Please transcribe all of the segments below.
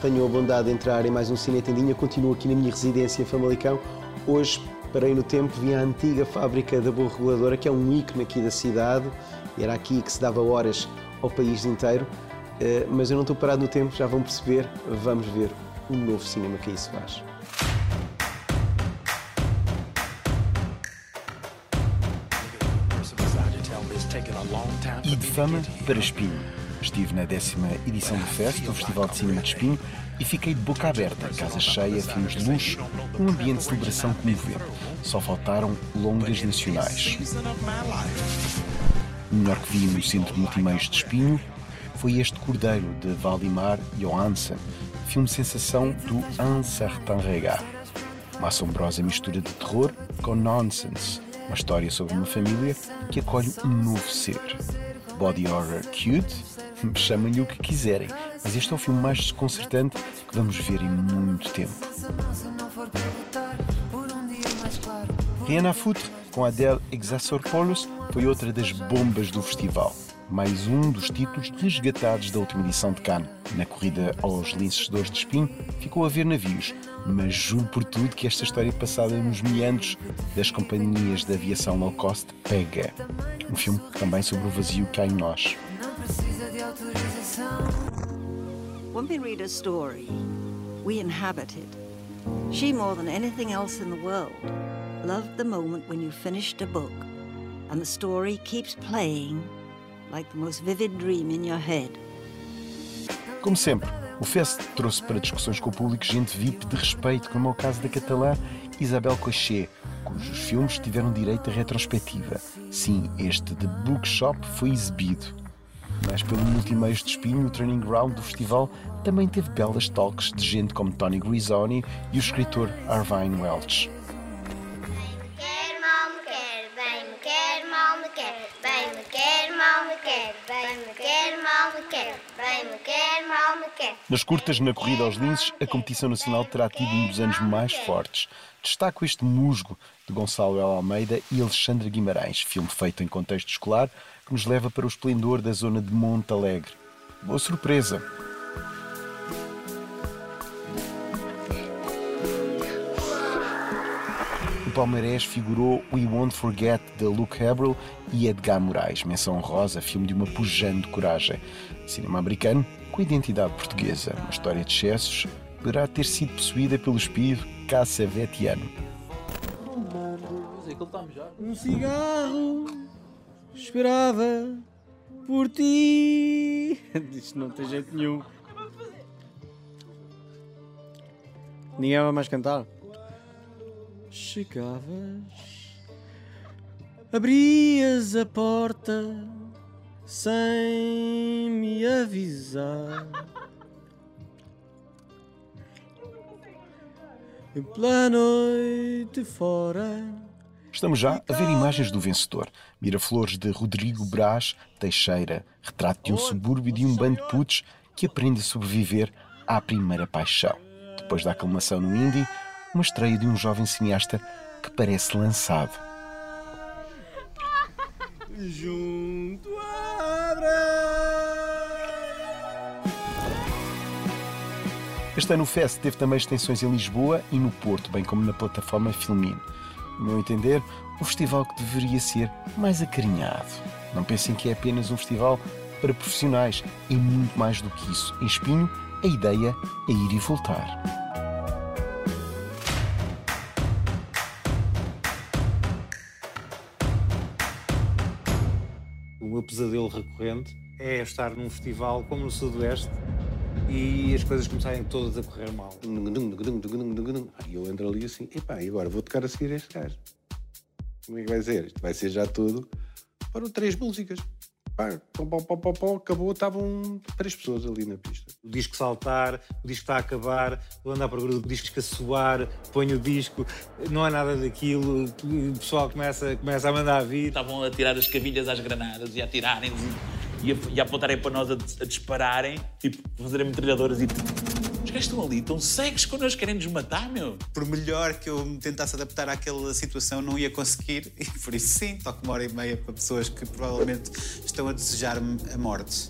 tenham a bondade de entrar em mais um Cine Tendinha. Continuo aqui na minha residência em Famalicão. Hoje parei no tempo, vim à antiga fábrica da Boa Reguladora, que é um ícone aqui da cidade. Era aqui que se dava horas ao país inteiro. Eh, mas eu não estou parado no tempo, já vão perceber. Vamos ver um novo cinema que aí se faz. E de fama para espinho. Estive na décima edição do Fest, o Festival de Cinema de Espinho, e fiquei de boca aberta, casa cheia, filmes de luxo, um ambiente de celebração comovente. Só faltaram longas nacionais. O melhor que vi no Centro de Multimeios de Espinho foi este Cordeiro de Valdimar Johansen, filme sensação do Un Certain Regard. Uma assombrosa mistura de terror com nonsense, uma história sobre uma família que acolhe um novo ser. Body horror cute, chamem-lhe o que quiserem, mas este é o filme mais desconcertante que vamos ver em muito tempo. Rien à foutre, com Adele Exarchopoulos, foi outra das bombas do festival. Mais um dos títulos resgatados da última edição de Cannes. Na corrida aos linces de de espinho, ficou a ver navios, mas juro por tudo que esta história passada nos meandros das companhias de aviação low cost pega. Um filme também sobre o vazio que há em nós. When we read a story, we inhabit it. She, more than anything else in the world, loved the moment when you finished a book and the story keeps playing like the most vivid dream in your head. Como sempre, o Fest trouxe para discussões com o público gente VIP de respeito, como é o caso da catalã Isabel Cochet, cujos filmes tiveram direito a retrospectiva. Sim, este The Bookshop foi exibido. Mas pelo multimeios de espinho, o training ground do festival também teve belas talks de gente como Tony Grisoni e o escritor Arvine Welch. Nas curtas na corrida aos linces, a competição nacional terá tido um dos anos mais fortes. Destaco este musgo de Gonçalo El Almeida e Alexandre Guimarães, filme feito em contexto escolar que nos leva para o esplendor da zona de Monte Alegre. Boa surpresa! No Palmarés figurou We Won't Forget de Luke Habrel e Edgar Moraes, menção rosa, filme de uma pujante coragem. Cinema americano com identidade portuguesa, uma história de excessos, poderá ter sido possuída pelo espírito cassavetiano. Um cigarro esperava por ti. Isto não tem jeito nenhum. Ninguém vai mais cantar. Chegavas, abrias a porta sem me avisar. E pela noite fora. Estamos já a ver imagens do vencedor. Miraflores de Rodrigo Brás Teixeira, retrato de um subúrbio de um bando de putos que aprende a sobreviver à primeira paixão. Depois da aclamação no Indie, uma estreia de um jovem cineasta que parece lançado. Junto Este ano o Fest teve também extensões em Lisboa e no Porto, bem como na plataforma Filmin. No meu entender, o festival que deveria ser mais acarinhado. Não pensem que é apenas um festival para profissionais, é muito mais do que isso. Em Espinho, a ideia é ir e voltar. Meu pesadelo recorrente é estar num festival como no Sudoeste e as coisas começarem todas a correr mal. E eu entro ali assim, epá, e agora vou tocar a seguir este gajo. Como é que vai ser? Isto vai ser já tudo para três músicas. Pá, pom, pom, pom, acabou, estavam três pessoas ali na pista. O disco saltar, o disco está a acabar, vou andar para o grupo, o disco a soar, ponho o disco, não há nada daquilo, o pessoal começa, começa a mandar vir. Estavam a tirar as cavilhas às granadas e a tirarem e a, e a apontarem para nós a, a dispararem, tipo, fazerem metralhadoras e os gajos estão ali, estão cegos quando eles querem nos matar, meu. Por melhor que eu me tentasse adaptar àquela situação, não ia conseguir. E por isso, sim, toco uma hora e meia para pessoas que provavelmente estão a desejar-me a morte.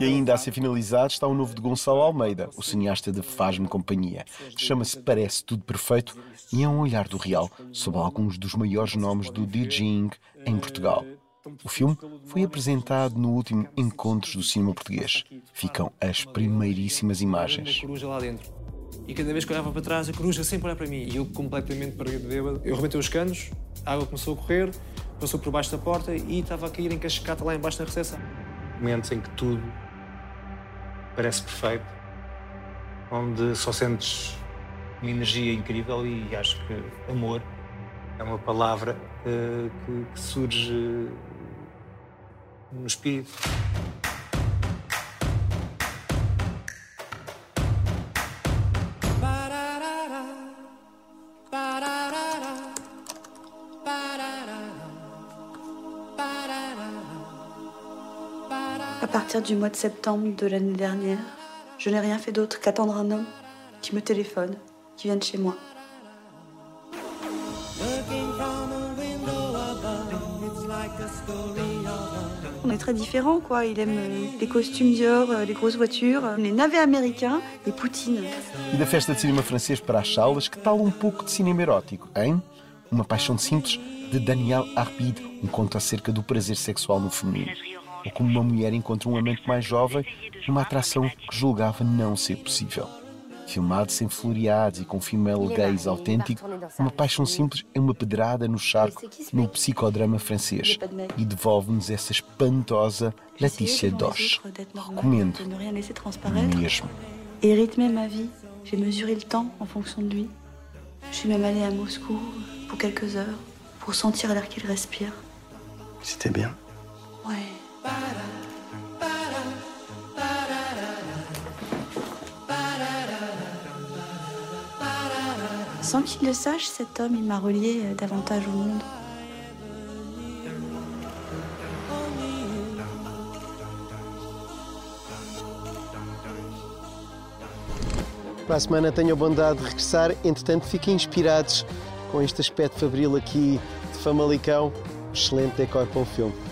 E ainda a ser finalizado está o novo de Gonçalo Almeida, o cineasta de Faz-me Companhia. Chama-se Parece Tudo Perfeito e é um olhar do real sobre alguns dos maiores nomes do DJing em Portugal. O filme foi apresentado no último Encontros do Cinema Português. Ficam as primeiríssimas imagens. coruja lá dentro. E cada vez que eu olhava para trás, a coruja sempre olhava para mim. E eu completamente perdido de bêbado. Eu rebentei os canos, a água começou a correr, passou por baixo da porta e estava a cair em cascata lá embaixo na recepção. Momentos em que tudo parece perfeito, onde só sentes uma energia incrível e acho que amor é uma palavra eh, que, que surge no espírito. À partir du mois de septembre de l'année dernière, je n'ai rien fait d'autre qu'attendre un homme qui me téléphone, qui vienne chez moi. On est très différents, quoi. Il aime euh, les costumes Dior, euh, les grosses voitures, euh, les navets américains et Poutine. E da festa de cinema francês para as salas, que tal um pouco de cinema erótico, hein? Uma Paixão Simples, de Daniel Arpide, um conto acerca do prazer sexual no feminino. Ou como uma mulher encontra um amante mais jovem numa atração que julgava não ser possível. Filmado sem floreados e com female gaze autêntico, Uma Paixão Simples é uma pedrada no charco no psicodrama francês e devolve-nos essa espantosa Laetitia Doche. Recomendo, de ne rien laisser transparaître mesmo. et rythmer ma vie. J'ai mesuré le temps en fonction de lui. Je suis même allée à Moscou pour quelques heures pour sentir l'air qu'il respire. C'était bien. Ouais. Sans qu'il le sache, cet homme, il m'a relié euh, davantage au monde. Para a semana tenho a bondade de regressar. Entretanto, fiquem inspirados com este aspecto fabril aqui de Famalicão. Excelente decor para o filme.